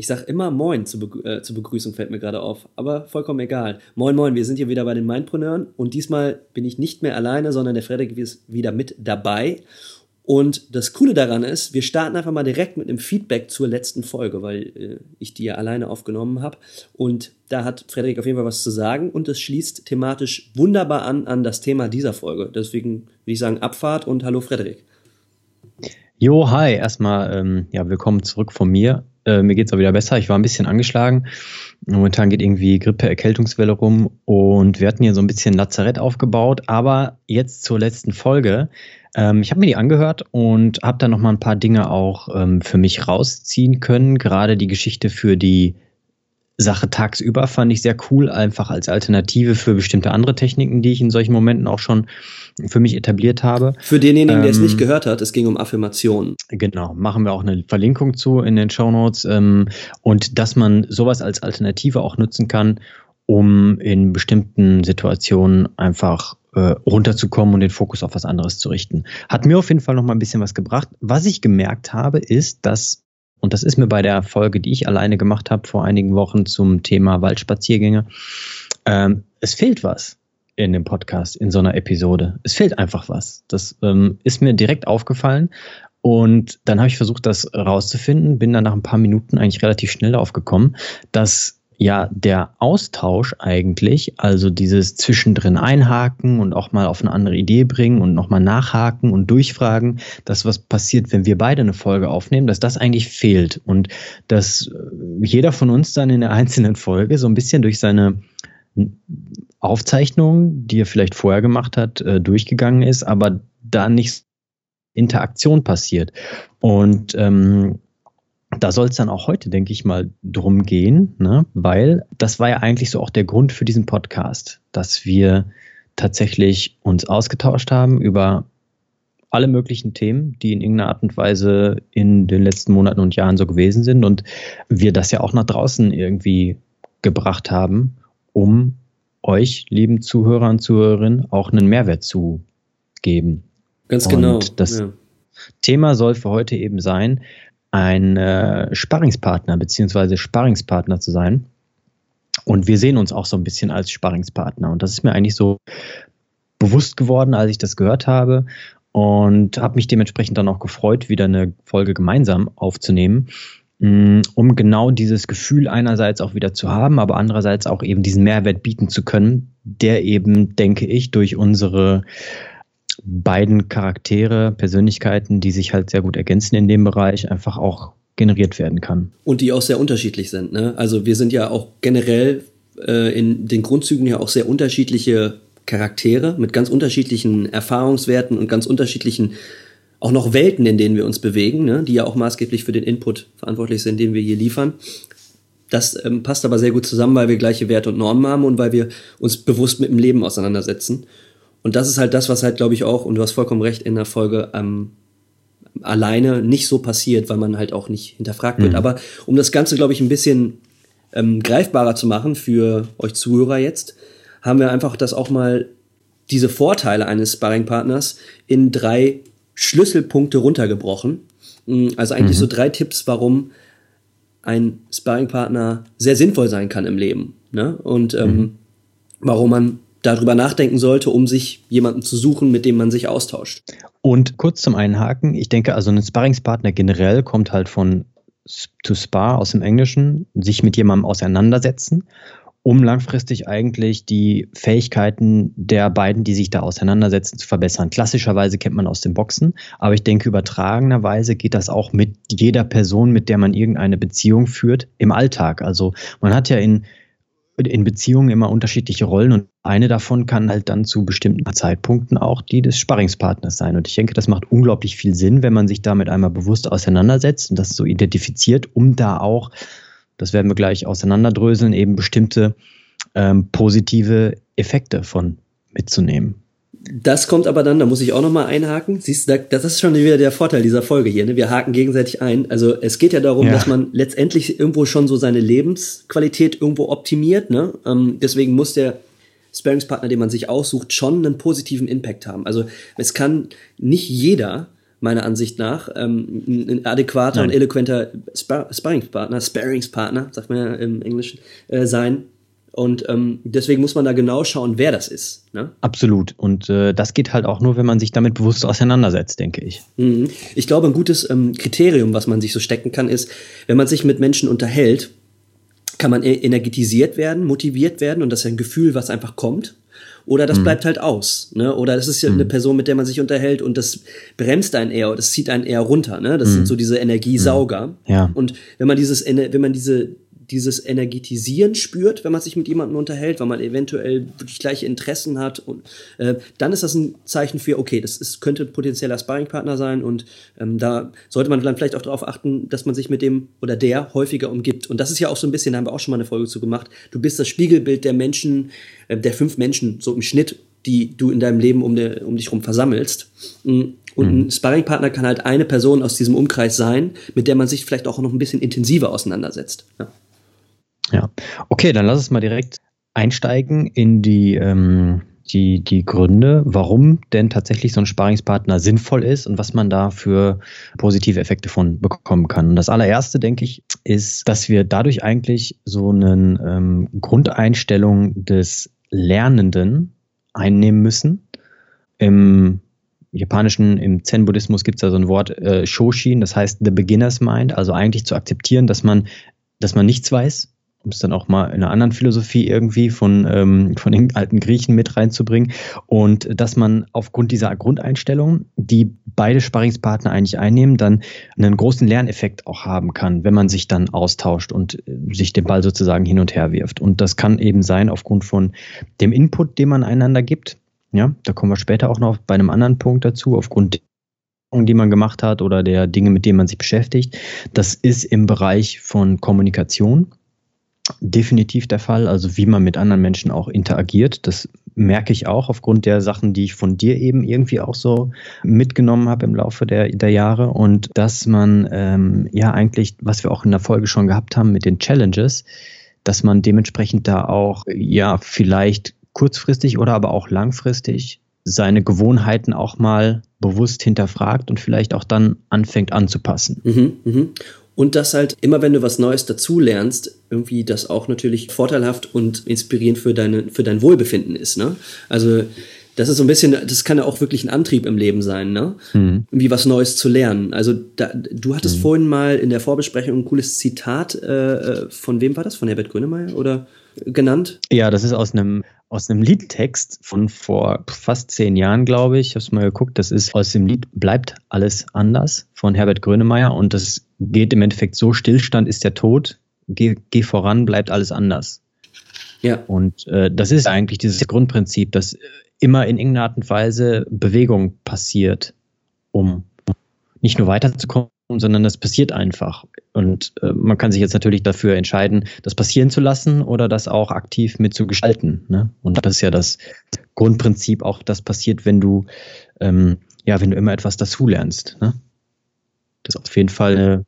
Ich sag immer Moin zur, Begrü äh, zur Begrüßung, fällt mir gerade auf, aber vollkommen egal. Moin, moin, wir sind hier wieder bei den Mindpreneuren und diesmal bin ich nicht mehr alleine, sondern der Frederik ist wieder mit dabei. Und das Coole daran ist, wir starten einfach mal direkt mit einem Feedback zur letzten Folge, weil äh, ich die ja alleine aufgenommen habe. Und da hat Frederik auf jeden Fall was zu sagen und es schließt thematisch wunderbar an an das Thema dieser Folge. Deswegen würde ich sagen Abfahrt und hallo Frederik. Jo, hi, erstmal ähm, ja, willkommen zurück von mir. Äh, mir geht's auch wieder besser. Ich war ein bisschen angeschlagen. Momentan geht irgendwie Grippe, Erkältungswelle rum und wir hatten hier so ein bisschen Lazarett aufgebaut. Aber jetzt zur letzten Folge. Ähm, ich habe mir die angehört und habe da noch mal ein paar Dinge auch ähm, für mich rausziehen können. Gerade die Geschichte für die Sache tagsüber fand ich sehr cool, einfach als Alternative für bestimmte andere Techniken, die ich in solchen Momenten auch schon für mich etabliert habe. Für denjenigen, ähm, der es nicht ähm, gehört hat, es ging um Affirmationen. Genau, machen wir auch eine Verlinkung zu in den Show Notes ähm, und dass man sowas als Alternative auch nutzen kann, um in bestimmten Situationen einfach äh, runterzukommen und den Fokus auf was anderes zu richten. Hat mir auf jeden Fall noch mal ein bisschen was gebracht. Was ich gemerkt habe, ist, dass und das ist mir bei der Folge, die ich alleine gemacht habe vor einigen Wochen zum Thema Waldspaziergänge, ähm, es fehlt was in dem Podcast, in so einer Episode. Es fehlt einfach was. Das ähm, ist mir direkt aufgefallen. Und dann habe ich versucht, das rauszufinden, bin dann nach ein paar Minuten eigentlich relativ schnell aufgekommen, dass ja der Austausch eigentlich, also dieses zwischendrin einhaken und auch mal auf eine andere Idee bringen und nochmal nachhaken und durchfragen, das, was passiert, wenn wir beide eine Folge aufnehmen, dass das eigentlich fehlt und dass äh, jeder von uns dann in der einzelnen Folge so ein bisschen durch seine Aufzeichnung, die er vielleicht vorher gemacht hat, äh, durchgegangen ist, aber da nicht Interaktion passiert. Und ähm, da soll es dann auch heute, denke ich mal, drum gehen, ne? weil das war ja eigentlich so auch der Grund für diesen Podcast, dass wir tatsächlich uns ausgetauscht haben über alle möglichen Themen, die in irgendeiner Art und Weise in den letzten Monaten und Jahren so gewesen sind und wir das ja auch nach draußen irgendwie gebracht haben, um euch, lieben Zuhörer und Zuhörerinnen, auch einen Mehrwert zu geben. Ganz genau. Und das ja. Thema soll für heute eben sein, ein äh, Sparringspartner beziehungsweise Sparringspartner zu sein. Und wir sehen uns auch so ein bisschen als Sparringspartner. Und das ist mir eigentlich so bewusst geworden, als ich das gehört habe. Und habe mich dementsprechend dann auch gefreut, wieder eine Folge gemeinsam aufzunehmen, mm, um genau dieses Gefühl einerseits auch wieder zu haben, aber andererseits auch eben diesen Mehrwert bieten zu können, der eben, denke ich, durch unsere beiden Charaktere, Persönlichkeiten, die sich halt sehr gut ergänzen in dem Bereich, einfach auch generiert werden kann. Und die auch sehr unterschiedlich sind. Ne? Also wir sind ja auch generell äh, in den Grundzügen ja auch sehr unterschiedliche Charaktere mit ganz unterschiedlichen Erfahrungswerten und ganz unterschiedlichen auch noch Welten, in denen wir uns bewegen, ne? die ja auch maßgeblich für den Input verantwortlich sind, den wir hier liefern. Das ähm, passt aber sehr gut zusammen, weil wir gleiche Werte und Normen haben und weil wir uns bewusst mit dem Leben auseinandersetzen. Und das ist halt das, was halt, glaube ich, auch, und du hast vollkommen recht, in der Folge ähm, alleine nicht so passiert, weil man halt auch nicht hinterfragt wird. Mhm. Aber um das Ganze, glaube ich, ein bisschen ähm, greifbarer zu machen für euch Zuhörer jetzt, haben wir einfach das auch mal diese Vorteile eines Sparringpartners in drei Schlüsselpunkte runtergebrochen. Mm, also eigentlich mhm. so drei Tipps, warum ein Sparringpartner sehr sinnvoll sein kann im Leben. Ne? Und ähm, mhm. warum man darüber nachdenken sollte, um sich jemanden zu suchen, mit dem man sich austauscht. Und kurz zum Einhaken, ich denke, also ein Sparringspartner generell kommt halt von to spar aus dem Englischen, sich mit jemandem auseinandersetzen, um langfristig eigentlich die Fähigkeiten der beiden, die sich da auseinandersetzen, zu verbessern. Klassischerweise kennt man aus dem Boxen, aber ich denke, übertragenerweise geht das auch mit jeder Person, mit der man irgendeine Beziehung führt, im Alltag. Also man hat ja in in Beziehungen immer unterschiedliche Rollen und eine davon kann halt dann zu bestimmten Zeitpunkten auch die des Sparringspartners sein. Und ich denke, das macht unglaublich viel Sinn, wenn man sich damit einmal bewusst auseinandersetzt und das so identifiziert, um da auch das werden wir gleich auseinanderdröseln, eben bestimmte ähm, positive Effekte von mitzunehmen. Das kommt aber dann, da muss ich auch nochmal einhaken. Siehst du, das ist schon wieder der Vorteil dieser Folge hier. Ne? Wir haken gegenseitig ein. Also es geht ja darum, ja. dass man letztendlich irgendwo schon so seine Lebensqualität irgendwo optimiert. Ne? Ähm, deswegen muss der Sparingspartner, den man sich aussucht, schon einen positiven Impact haben. Also es kann nicht jeder meiner Ansicht nach ähm, ein adäquater Nein. und eloquenter Spar Sparringspartner, Sparingspartner, sagt man ja im Englischen, äh, sein, und ähm, deswegen muss man da genau schauen, wer das ist. Ne? Absolut. Und äh, das geht halt auch nur, wenn man sich damit bewusst auseinandersetzt, denke ich. Mhm. Ich glaube, ein gutes ähm, Kriterium, was man sich so stecken kann, ist, wenn man sich mit Menschen unterhält, kann man e-, energetisiert werden, motiviert werden und das ist ein Gefühl, was einfach kommt. Oder das mhm. bleibt halt aus. Ne? Oder das ist ja mhm. eine Person, mit der man sich unterhält und das bremst einen eher, oder das zieht einen eher runter. Ne? Das mhm. sind so diese Energiesauger. Mhm. Ja. Und wenn man dieses, wenn man diese dieses Energetisieren spürt, wenn man sich mit jemandem unterhält, weil man eventuell wirklich gleiche Interessen hat. Und äh, dann ist das ein Zeichen für, okay, das ist, könnte ein potenzieller Sparringpartner sein und ähm, da sollte man dann vielleicht auch darauf achten, dass man sich mit dem oder der häufiger umgibt. Und das ist ja auch so ein bisschen, da haben wir auch schon mal eine Folge zu gemacht. Du bist das Spiegelbild der Menschen, äh, der fünf Menschen, so im Schnitt, die du in deinem Leben um, de, um dich herum versammelst. Mm, und ein mhm. Sparringpartner kann halt eine Person aus diesem Umkreis sein, mit der man sich vielleicht auch noch ein bisschen intensiver auseinandersetzt. Ja. Ja, okay, dann lass uns mal direkt einsteigen in die, ähm, die, die Gründe, warum denn tatsächlich so ein Sparingspartner sinnvoll ist und was man da für positive Effekte von bekommen kann. Und das allererste, denke ich, ist, dass wir dadurch eigentlich so eine ähm, Grundeinstellung des Lernenden einnehmen müssen. Im japanischen, im Zen-Buddhismus gibt es da so ein Wort äh, Shoshin, das heißt the beginner's mind, also eigentlich zu akzeptieren, dass man, dass man nichts weiß, um es dann auch mal in einer anderen Philosophie irgendwie von, ähm, von den alten Griechen mit reinzubringen. Und dass man aufgrund dieser Grundeinstellung, die beide Sparringspartner eigentlich einnehmen, dann einen großen Lerneffekt auch haben kann, wenn man sich dann austauscht und äh, sich den Ball sozusagen hin und her wirft. Und das kann eben sein aufgrund von dem Input, den man einander gibt. Ja, da kommen wir später auch noch bei einem anderen Punkt dazu, aufgrund die man gemacht hat oder der Dinge, mit denen man sich beschäftigt. Das ist im Bereich von Kommunikation definitiv der Fall. Also wie man mit anderen Menschen auch interagiert, das merke ich auch aufgrund der Sachen, die ich von dir eben irgendwie auch so mitgenommen habe im Laufe der, der Jahre. Und dass man ähm, ja eigentlich, was wir auch in der Folge schon gehabt haben mit den Challenges, dass man dementsprechend da auch ja vielleicht kurzfristig oder aber auch langfristig seine Gewohnheiten auch mal bewusst hinterfragt und vielleicht auch dann anfängt anzupassen. Mhm, mh. Und dass halt immer, wenn du was Neues dazulernst, irgendwie das auch natürlich vorteilhaft und inspirierend für, deine, für dein Wohlbefinden ist. Ne? Also das ist so ein bisschen, das kann ja auch wirklich ein Antrieb im Leben sein, ne? Mhm. Irgendwie was Neues zu lernen. Also da, du hattest mhm. vorhin mal in der Vorbesprechung ein cooles Zitat, äh, äh von wem war das? Von Herbert Grönemeyer oder genannt? Ja, das ist aus einem aus einem Liedtext von vor fast zehn Jahren, glaube ich. Ich habe es mal geguckt. Das ist aus dem Lied Bleibt alles anders von Herbert Grönemeyer und das geht im Endeffekt so: Stillstand ist der Tod, geh, geh voran, bleibt alles anders. Ja. Und äh, das ist eigentlich dieses Grundprinzip, dass immer in irgendeiner Art und Weise Bewegung passiert, um nicht nur weiterzukommen, sondern das passiert einfach. Und äh, man kann sich jetzt natürlich dafür entscheiden, das passieren zu lassen oder das auch aktiv mit zu gestalten. Ne? Und das ist ja das Grundprinzip, auch das passiert, wenn du, ähm, ja, wenn du immer etwas dazulernst. Ne? Dass auf jeden Fall eine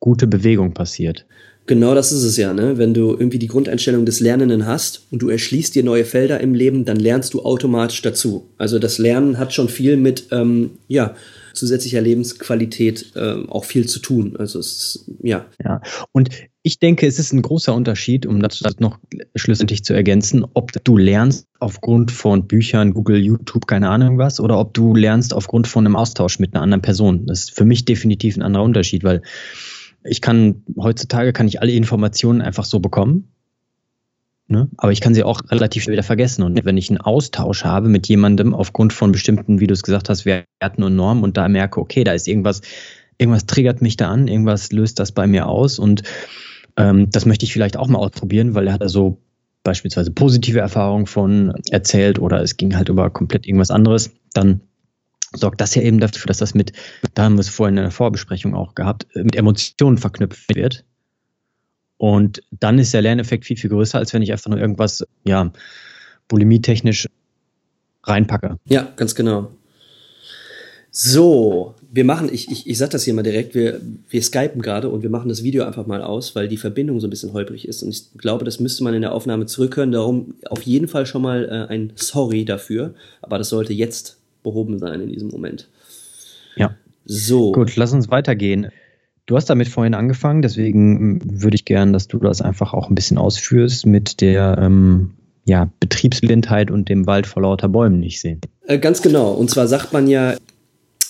gute Bewegung passiert. Genau das ist es ja, ne? Wenn du irgendwie die Grundeinstellung des Lernenden hast und du erschließt dir neue Felder im Leben, dann lernst du automatisch dazu. Also das Lernen hat schon viel mit, ähm, ja, zusätzlicher Lebensqualität äh, auch viel zu tun. Also es ist, ja. Ja, und ich denke, es ist ein großer Unterschied, um das noch schlussendlich zu ergänzen, ob du lernst aufgrund von Büchern, Google, YouTube, keine Ahnung was, oder ob du lernst aufgrund von einem Austausch mit einer anderen Person. Das ist für mich definitiv ein anderer Unterschied, weil ich kann, heutzutage kann ich alle Informationen einfach so bekommen Ne? Aber ich kann sie auch relativ schnell wieder vergessen. Und wenn ich einen Austausch habe mit jemandem aufgrund von bestimmten, wie du es gesagt hast, Werten und Normen und da merke, okay, da ist irgendwas, irgendwas triggert mich da an, irgendwas löst das bei mir aus und ähm, das möchte ich vielleicht auch mal ausprobieren, weil er hat da so beispielsweise positive Erfahrungen von erzählt oder es ging halt über komplett irgendwas anderes, dann sorgt das ja eben dafür, dass das mit, da haben wir es vorhin in der Vorbesprechung auch gehabt, mit Emotionen verknüpft wird Und dann ist der Lerneffekt viel, viel größer, als wenn ich einfach nur irgendwas, ja, bulimietechnisch reinpacke. Ja, ganz genau. So, wir machen, ich, ich, ich sag das hier mal direkt, wir, wir skypen gerade und wir machen das Video einfach mal aus, weil die Verbindung so ein bisschen holprig ist. Und ich glaube, das müsste man in der Aufnahme zurückhören. Darum auf jeden Fall schon mal äh, ein Sorry dafür. Aber das sollte jetzt behoben sein in diesem Moment. Ja. So. Gut, lass uns weitergehen. Du hast damit vorhin angefangen, deswegen ähm, würde ich gern, dass du das einfach auch ein bisschen ausführst mit der ähm, ja, Betriebsblindheit und dem Wald vor lauter Bäumen nicht sehen. Äh, ganz genau. Und zwar sagt man ja,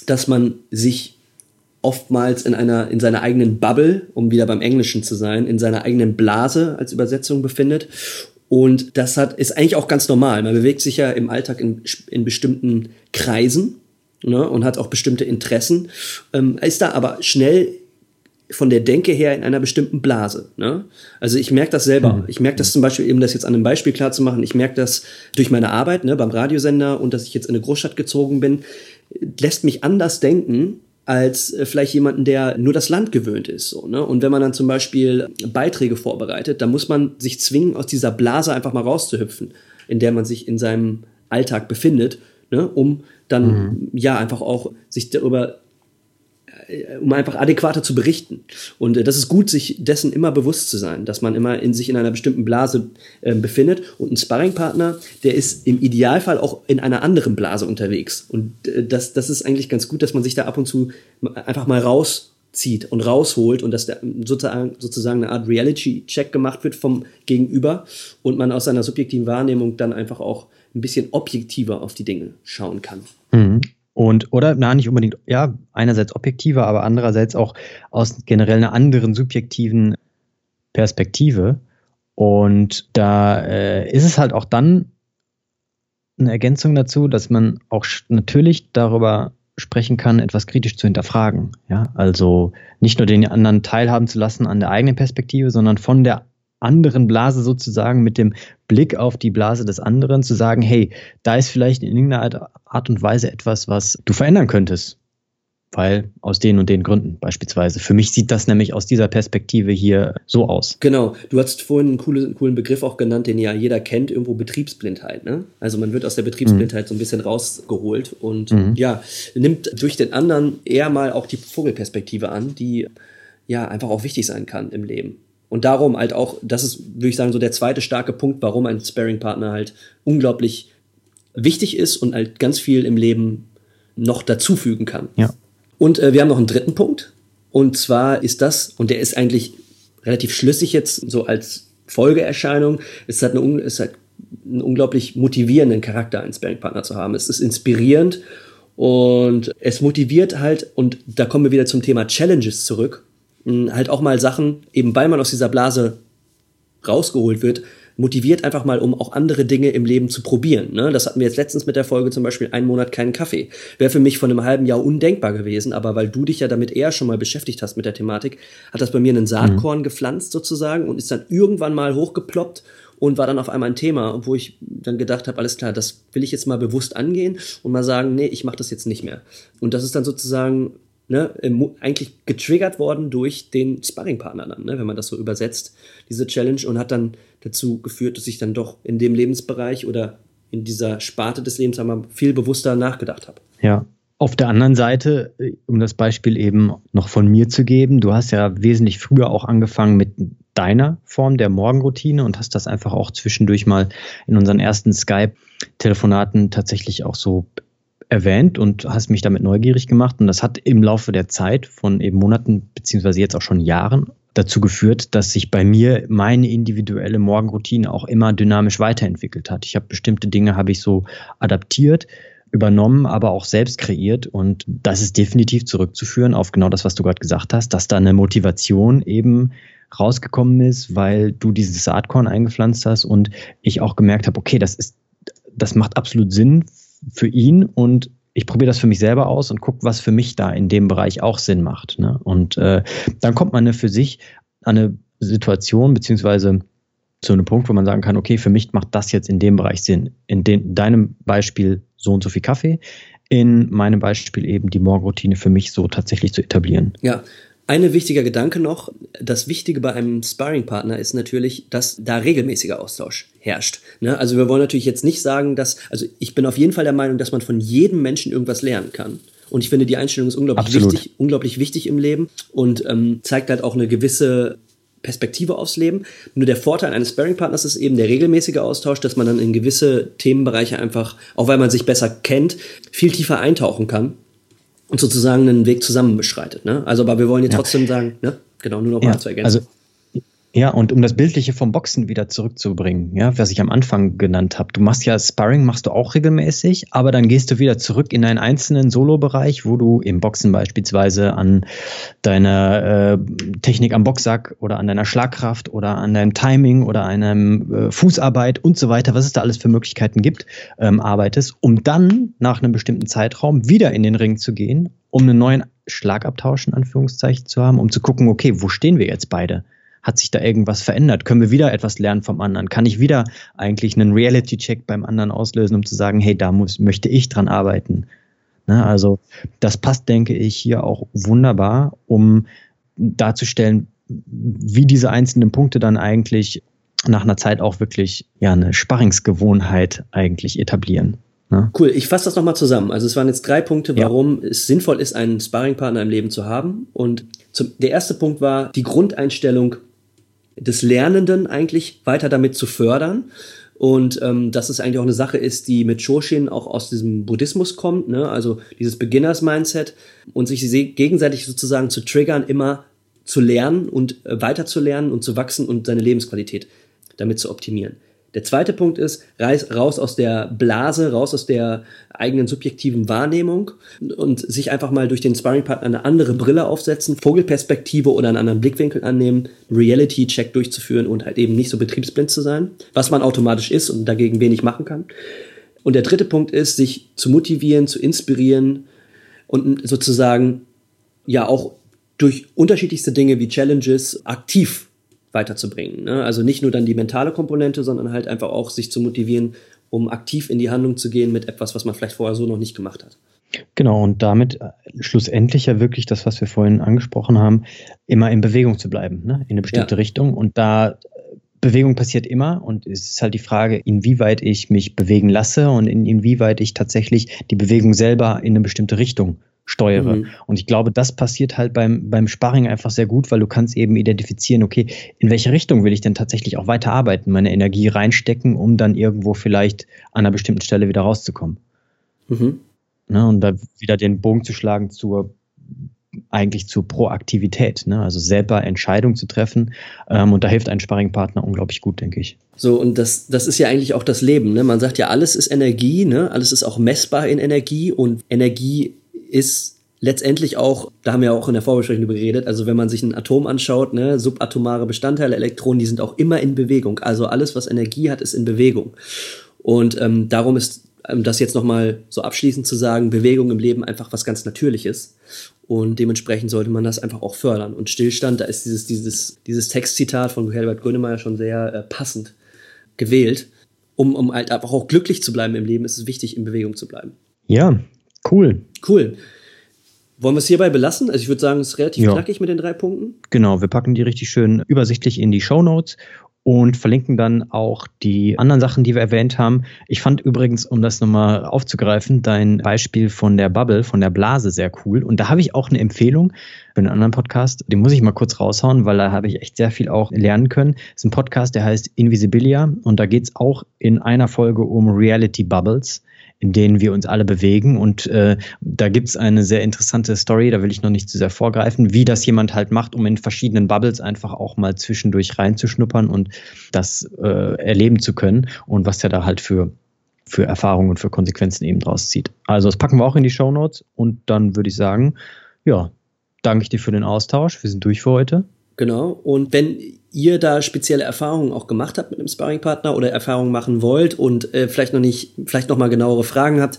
dass man sich oftmals in einer, in seiner eigenen Bubble, um wieder beim Englischen zu sein, in seiner eigenen Blase als Übersetzung befindet. Und das hat, ist eigentlich auch ganz normal. Man bewegt sich ja im Alltag in, in bestimmten Kreisen ne, und hat auch bestimmte Interessen, ähm, ist da aber schnell von der Denke her in einer bestimmten Blase. Ne? Also ich merke das selber. Mhm. Ich merke das zum Beispiel, eben das jetzt an einem Beispiel klar zu machen, ich merke das durch meine Arbeit ne, beim Radiosender und dass ich jetzt in eine Großstadt gezogen bin, lässt mich anders denken als äh, vielleicht jemanden, der nur das Land gewöhnt ist. So, ne? Und wenn man dann zum Beispiel Beiträge vorbereitet, dann muss man sich zwingen, aus dieser Blase einfach mal rauszuhüpfen, in der man sich in seinem Alltag befindet, ne? um dann mhm. ja einfach auch sich darüber um einfach adäquater zu berichten. Und äh, das ist gut, sich dessen immer bewusst zu sein, dass man immer in sich in einer bestimmten Blase äh, befindet. Und ein Sparringpartner, der ist im Idealfall auch in einer anderen Blase unterwegs. Und äh, das, das ist eigentlich ganz gut, dass man sich da ab und zu einfach mal rauszieht und rausholt und dass da sozusagen, sozusagen eine Art Reality-Check gemacht wird vom Gegenüber und man aus seiner subjektiven Wahrnehmung dann einfach auch ein bisschen objektiver auf die Dinge schauen kann. Mhm. Und, oder, na, nicht unbedingt, ja, einerseits objektiver, aber andererseits auch aus generell einer anderen subjektiven Perspektive. Und da äh, ist es halt auch dann eine Ergänzung dazu, dass man auch natürlich darüber sprechen kann, etwas kritisch zu hinterfragen. Ja, also nicht nur den anderen teilhaben zu lassen an der eigenen Perspektive, sondern von der anderen Blase sozusagen mit dem Blick auf die Blase des anderen zu sagen, hey, da ist vielleicht in irgendeiner Art und Weise etwas, was du verändern könntest. Weil aus den und den Gründen beispielsweise. Für mich sieht das nämlich aus dieser Perspektive hier so aus. Genau. Du hast vorhin einen coolen, coolen Begriff auch genannt, den ja jeder kennt, irgendwo Betriebsblindheit. Ne? Also man wird aus der Betriebsblindheit mhm. so ein bisschen rausgeholt und mhm. ja, nimmt durch den anderen eher mal auch die Vogelperspektive an, die ja einfach auch wichtig sein kann im Leben. Und darum halt auch, das ist, würde ich sagen, so der zweite starke Punkt, warum ein Sparing-Partner halt unglaublich wichtig ist und halt ganz viel im Leben noch dazufügen kann. Ja. Und äh, wir haben noch einen dritten Punkt. Und zwar ist das, und der ist eigentlich relativ schlüssig jetzt so als Folgeerscheinung, es hat, eine, es hat einen unglaublich motivierenden Charakter, einen Sparing-Partner zu haben. Es ist inspirierend und es motiviert halt, und da kommen wir wieder zum Thema Challenges zurück halt auch mal Sachen, eben weil man aus dieser Blase rausgeholt wird, motiviert einfach mal, um auch andere Dinge im Leben zu probieren. Ne? Das hatten wir jetzt letztens mit der Folge zum Beispiel einen Monat keinen Kaffee. Wäre für mich von einem halben Jahr undenkbar gewesen, aber weil du dich ja damit eher schon mal beschäftigt hast mit der Thematik, hat das bei mir einen Saatkorn mhm. gepflanzt sozusagen und ist dann irgendwann mal hochgeploppt und war dann auf einmal ein Thema, wo ich dann gedacht habe, alles klar, das will ich jetzt mal bewusst angehen und mal sagen, nee, ich mache das jetzt nicht mehr. Und das ist dann sozusagen ne, eigentlich getriggert worden durch den Sparringpartner dann, ne, wenn man das so übersetzt, diese Challenge und hat dann dazu geführt, dass ich dann doch in dem Lebensbereich oder in dieser Sparte des Lebens einmal viel bewusster nachgedacht habe. Ja. Auf der anderen Seite, äh, um das Beispiel eben noch von mir zu geben, du hast ja wesentlich früher auch angefangen mit deiner Form der Morgenroutine und hast das einfach auch zwischendurch mal in unseren ersten Skype-Telefonaten tatsächlich auch so erwähnt und hast mich damit neugierig gemacht. Und das hat im Laufe der Zeit von eben Monaten beziehungsweise jetzt auch schon Jahren dazu geführt, dass sich bei mir meine individuelle Morgenroutine auch immer dynamisch weiterentwickelt hat. Ich habe bestimmte Dinge habe ich so adaptiert, übernommen, aber auch selbst kreiert und das ist definitiv zurückzuführen auf genau das, was du gerade gesagt hast, dass da eine Motivation eben rausgekommen ist, weil du dieses Saatkorn eingepflanzt hast und ich auch gemerkt habe, okay, das ist das macht absolut Sinn für ihn und ich probiere das für mich selber aus und gucke, was für mich da in dem Bereich auch Sinn macht. Ne? Und äh, dann kommt man für sich an eine Situation beziehungsweise zu einem Punkt, wo man sagen kann, okay, für mich macht das jetzt in dem Bereich Sinn. In den, deinem Beispiel so und so viel Kaffee, in meinem Beispiel eben die Morgenroutine für mich so tatsächlich zu etablieren. Ja, Eine wichtiger Gedanke noch, das Wichtige bei einem Sparring-Partner ist natürlich, dass da regelmäßiger Austausch herrscht. Ne? Also wir wollen natürlich jetzt nicht sagen, dass, also ich bin auf jeden Fall der Meinung, dass man von jedem Menschen irgendwas lernen kann. Und ich finde, die Einstellung ist unglaublich Absolut. wichtig, unglaublich wichtig im Leben und ähm, zeigt halt auch eine gewisse Perspektive aufs Leben. Nur der Vorteil eines Sparring-Partners ist eben der regelmäßige Austausch, dass man dann in gewisse Themenbereiche einfach, auch weil man sich besser kennt, viel tiefer eintauchen kann und sozusagen einen Weg zusammen beschreitet. Ne? Also, aber wir wollen jetzt Ja. trotzdem sagen, ne? genau, nur noch Ja, mal zu ergänzen. also ja, und um das Bildliche vom Boxen wieder zurückzubringen, ja, was ich am Anfang genannt habe. Du machst ja Sparring, machst du auch regelmäßig, aber dann gehst du wieder zurück in einen einzelnen Solo-Bereich, wo du im Boxen beispielsweise an deiner äh, Technik am Boxsack oder an deiner Schlagkraft oder an deinem Timing oder einem äh, Fußarbeit und so weiter, was es da alles für Möglichkeiten gibt, ähm, arbeitest, um dann nach einem bestimmten Zeitraum wieder in den Ring zu gehen, um einen neuen Schlagabtausch in Anführungszeichen zu haben, um zu gucken, okay, wo stehen wir jetzt beide? Hat sich da irgendwas verändert? Können wir wieder etwas lernen vom anderen? Kann ich wieder eigentlich einen Reality-Check beim anderen auslösen, um zu sagen, hey, da muss, möchte ich dran arbeiten? Ne, also das passt, denke ich, hier auch wunderbar, um darzustellen, wie diese einzelnen Punkte dann eigentlich nach einer Zeit auch wirklich ja eine Sparringsgewohnheit eigentlich etablieren. Ne? Cool, ich fasse das nochmal zusammen. Also es waren jetzt drei Punkte, Ja. warum es sinnvoll ist, einen Sparringpartner im Leben zu haben. Und zum, der erste Punkt war die Grundeinstellung des Lernenden eigentlich weiter damit zu fördern. Und ähm, dass es eigentlich auch eine Sache ist, die mit Shoshin auch aus diesem Buddhismus kommt, ne? also dieses Beginners-Mindset und sich se- gegenseitig sozusagen zu triggern, immer zu lernen und äh, weiter zu lernen und zu wachsen und seine Lebensqualität damit zu optimieren. Der zweite Punkt ist, raus aus der Blase, raus aus der eigenen subjektiven Wahrnehmung und sich einfach mal durch den Sparringpartner eine andere Brille aufsetzen, Vogelperspektive oder einen anderen Blickwinkel annehmen, Reality-Check durchzuführen und halt eben nicht so betriebsblind zu sein, was man automatisch ist und dagegen wenig machen kann. Und der dritte Punkt ist, sich zu motivieren, zu inspirieren und sozusagen ja auch durch unterschiedlichste Dinge wie Challenges aktiv weiterzubringen. Ne? Also nicht nur dann die mentale Komponente, sondern halt einfach auch sich zu motivieren, um aktiv in die Handlung zu gehen mit etwas, was man vielleicht vorher so noch nicht gemacht hat. Genau, und damit äh, schlussendlich ja wirklich das, was wir vorhin angesprochen haben, immer in Bewegung zu bleiben, ne? in eine bestimmte Ja. Richtung. Und da äh, Bewegung passiert immer und es ist halt die Frage, inwieweit ich mich bewegen lasse und in, inwieweit ich tatsächlich die Bewegung selber in eine bestimmte Richtung steuere. Mhm. Und ich glaube, das passiert halt beim, beim Sparring einfach sehr gut, weil du kannst eben identifizieren, okay, in welche Richtung will ich denn tatsächlich auch weiter arbeiten, meine Energie reinstecken, um dann irgendwo vielleicht an einer bestimmten Stelle wieder rauszukommen. Mhm. Ne, und da wieder den Bogen zu schlagen zur eigentlich zur Proaktivität, ne? also selber Entscheidungen zu treffen. Ähm, und da hilft ein Sparringpartner unglaublich gut, denke ich. So, und das, das ist ja eigentlich auch das Leben. Ne? Man sagt ja, alles ist Energie, ne? alles ist auch messbar in Energie und Energie ist letztendlich auch, da haben wir auch in der Vorbesprechung drüber geredet, also wenn man sich ein Atom anschaut, ne, subatomare Bestandteile, Elektronen, die sind auch immer in Bewegung. Also alles, was Energie hat, ist in Bewegung. Und ähm, darum ist ähm, das jetzt nochmal so abschließend zu sagen, Bewegung im Leben einfach was ganz Natürliches. Und dementsprechend sollte man das einfach auch fördern. Und Stillstand, da ist dieses, dieses, dieses Textzitat von Herbert Grönemeyer schon sehr äh, passend gewählt. Um, um halt einfach auch glücklich zu bleiben im Leben, ist es wichtig, in Bewegung zu bleiben. Ja, cool. Cool. Wollen wir es hierbei belassen? Also ich würde sagen, es ist relativ Ja. knackig mit den drei Punkten. Genau, wir packen die richtig schön übersichtlich in die Show Notes und verlinken dann auch die anderen Sachen, die wir erwähnt haben. Ich fand übrigens, um das nochmal aufzugreifen, dein Beispiel von der Bubble, von der Blase sehr cool. Und da habe ich auch eine Empfehlung für einen anderen Podcast. Den muss ich mal kurz raushauen, weil da habe ich echt sehr viel auch lernen können. Das ist ein Podcast, der heißt Invisibilia und da geht es auch in einer Folge um Reality Bubbles in denen wir uns alle bewegen. Und äh, da gibt's eine sehr interessante Story, da will ich noch nicht zu sehr vorgreifen, wie das jemand halt macht, um in verschiedenen Bubbles einfach auch mal zwischendurch reinzuschnuppern und das äh, erleben zu können und was er da halt für für Erfahrungen und für Konsequenzen eben draus zieht. Also das packen wir auch in die Show Notes und dann würde ich sagen, ja, danke ich dir für den Austausch. Wir sind durch für heute. Genau. Und wenn ihr da spezielle Erfahrungen auch gemacht habt mit einem Sparringpartner oder Erfahrungen machen wollt und äh, vielleicht noch nicht, vielleicht noch mal genauere Fragen habt,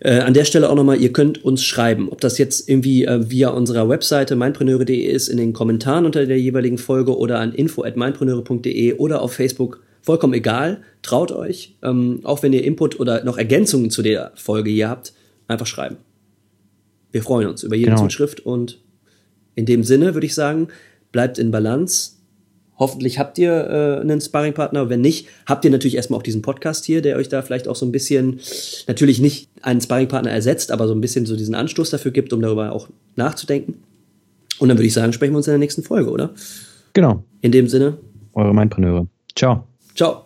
äh, an der Stelle auch noch mal, ihr könnt uns schreiben, ob das jetzt irgendwie äh, via unserer Webseite mindpreneure.de ist, in den Kommentaren unter der jeweiligen Folge oder an info@mindpreneure.de oder auf Facebook. Vollkommen egal. Traut euch. Ähm, auch wenn ihr Input oder noch Ergänzungen zu der Folge hier habt, einfach schreiben. Wir freuen uns über jede Genau. Zuschrift und In dem Sinne würde ich sagen, bleibt in Balance. Hoffentlich habt ihr äh, einen Sparringpartner. Wenn nicht, habt ihr natürlich erstmal auch diesen Podcast hier, der euch da vielleicht auch so ein bisschen, natürlich nicht einen Sparringpartner ersetzt, aber so ein bisschen so diesen Anstoß dafür gibt, um darüber auch nachzudenken. Und dann würde ich sagen, sprechen wir uns in der nächsten Folge, oder? Genau. In dem Sinne. Eure Mindpreneure. Ciao. Ciao.